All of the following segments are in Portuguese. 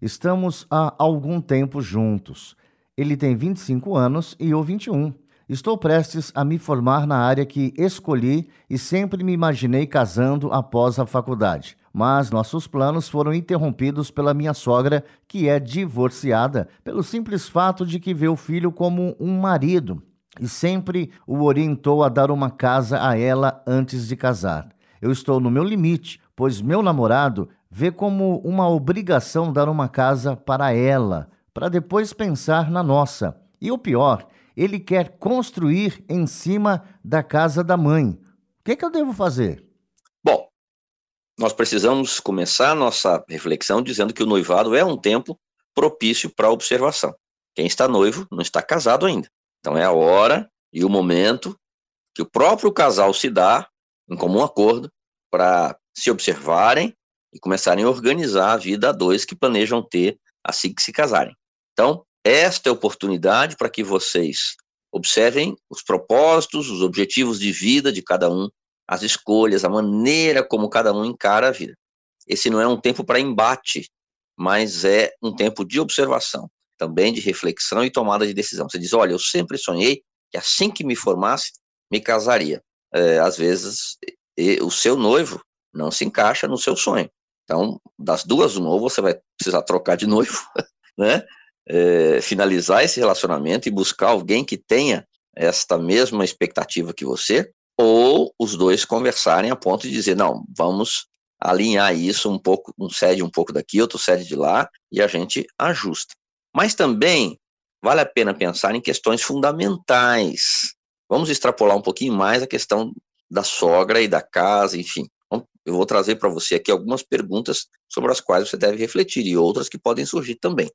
Estamos há algum tempo juntos. Ele tem 25 anos e eu 21. Estou prestes a me formar na área que escolhi e sempre me imaginei casando após a faculdade. Mas nossos planos foram interrompidos pela minha sogra, que é divorciada, pelo simples fato de que vê o filho como um marido e sempre o orientou a dar uma casa a ela antes de casar. Eu estou no meu limite, pois meu namorado vê como uma obrigação dar uma casa para ela, para depois pensar na nossa. E o pior, ele quer construir em cima da casa da mãe. O que, é que eu devo fazer? Bom, nós precisamos começar nossa reflexão dizendo que o noivado é um tempo propício para observação. Quem está noivo não está casado ainda. Então é a hora e o momento que o próprio casal se dá em comum acordo para se observarem e começarem a organizar a vida a dois que planejam ter assim que se casarem. Então, esta é a oportunidade para que vocês observem os propósitos, os objetivos de vida de cada um, as escolhas, a maneira como cada um encara a vida. Esse não é um tempo para embate, mas é um tempo de observação, também de reflexão e tomada de decisão. Você diz: Olha, eu sempre sonhei que assim que me formasse, me casaria. É, às vezes, o seu noivo não se encaixa no seu sonho. Então, das duas, uma, ou você vai precisar trocar de noivo, né? É, finalizar esse relacionamento e buscar alguém que tenha esta mesma expectativa que você, ou os dois conversarem a ponto de dizer, não, vamos alinhar isso um pouco, um cede um pouco daqui, outro cede de lá, e a gente ajusta. Mas também vale a pena pensar em questões fundamentais. Vamos extrapolar um pouquinho mais a questão da sogra e da casa, enfim eu vou trazer para você aqui algumas perguntas sobre as quais você deve refletir e outras que podem surgir também.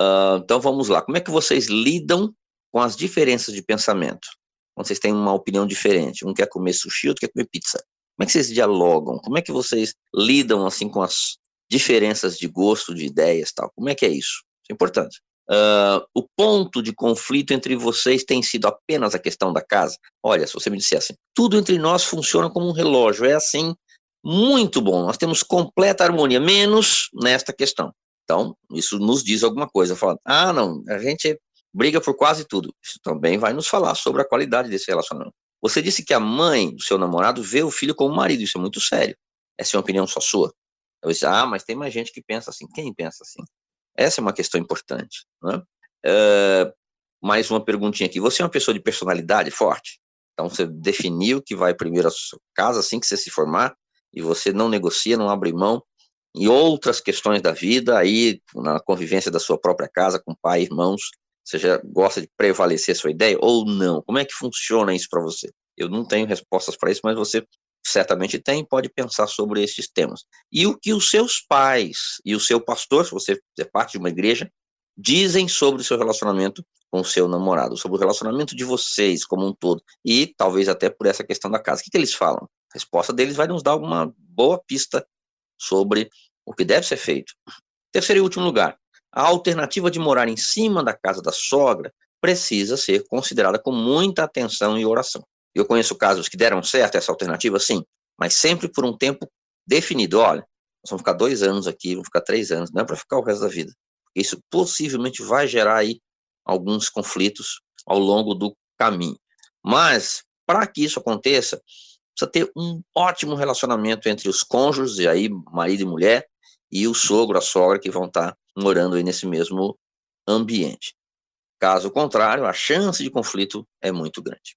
Uh, então vamos lá. Como é que vocês lidam com as diferenças de pensamento? Quando vocês têm uma opinião diferente, um quer comer sushi, outro quer comer pizza. Como é que vocês dialogam? Como é que vocês lidam assim com as diferenças de gosto, de ideias, tal? Como é que é isso? Isso é importante. Uh, o ponto de conflito entre vocês tem sido apenas a questão da casa? Olha, se você me dissesse, assim, tudo entre nós funciona como um relógio, é assim muito bom. Nós temos completa harmonia, menos nesta questão. Então, isso nos diz alguma coisa. Falando, ah, não, a gente briga por quase tudo. Isso também vai nos falar sobre a qualidade desse relacionamento. Você disse que a mãe do seu namorado vê o filho como marido. Isso é muito sério. Essa é uma opinião só sua. Eu disse, ah, mas tem mais gente que pensa assim. Quem pensa assim? Essa é uma questão importante. Né? Uh, mais uma perguntinha aqui. Você é uma pessoa de personalidade forte? Então, você definiu que vai primeiro à sua casa assim que você se formar e você não negocia, não abre mão em outras questões da vida, aí na convivência da sua própria casa, com pai, irmãos, você já gosta de prevalecer a sua ideia ou não? Como é que funciona isso para você? Eu não tenho respostas para isso, mas você certamente tem, pode pensar sobre esses temas. E o que os seus pais e o seu pastor, se você é parte de uma igreja, dizem sobre o seu relacionamento com o seu namorado, sobre o relacionamento de vocês como um todo, e talvez até por essa questão da casa. O que, que eles falam? A resposta deles vai nos dar uma boa pista sobre o que deve ser feito. Terceiro e último lugar, a alternativa de morar em cima da casa da sogra precisa ser considerada com muita atenção e oração. Eu conheço casos que deram certo essa alternativa, sim, mas sempre por um tempo definido. Olha, nós vamos ficar dois anos aqui, vamos ficar três anos, não é para ficar o resto da vida. Isso possivelmente vai gerar aí alguns conflitos ao longo do caminho. Mas, para que isso aconteça, precisa ter um ótimo relacionamento entre os cônjuges, e aí marido e mulher, e o sogro, a sogra, que vão estar morando aí nesse mesmo ambiente. Caso contrário, a chance de conflito é muito grande.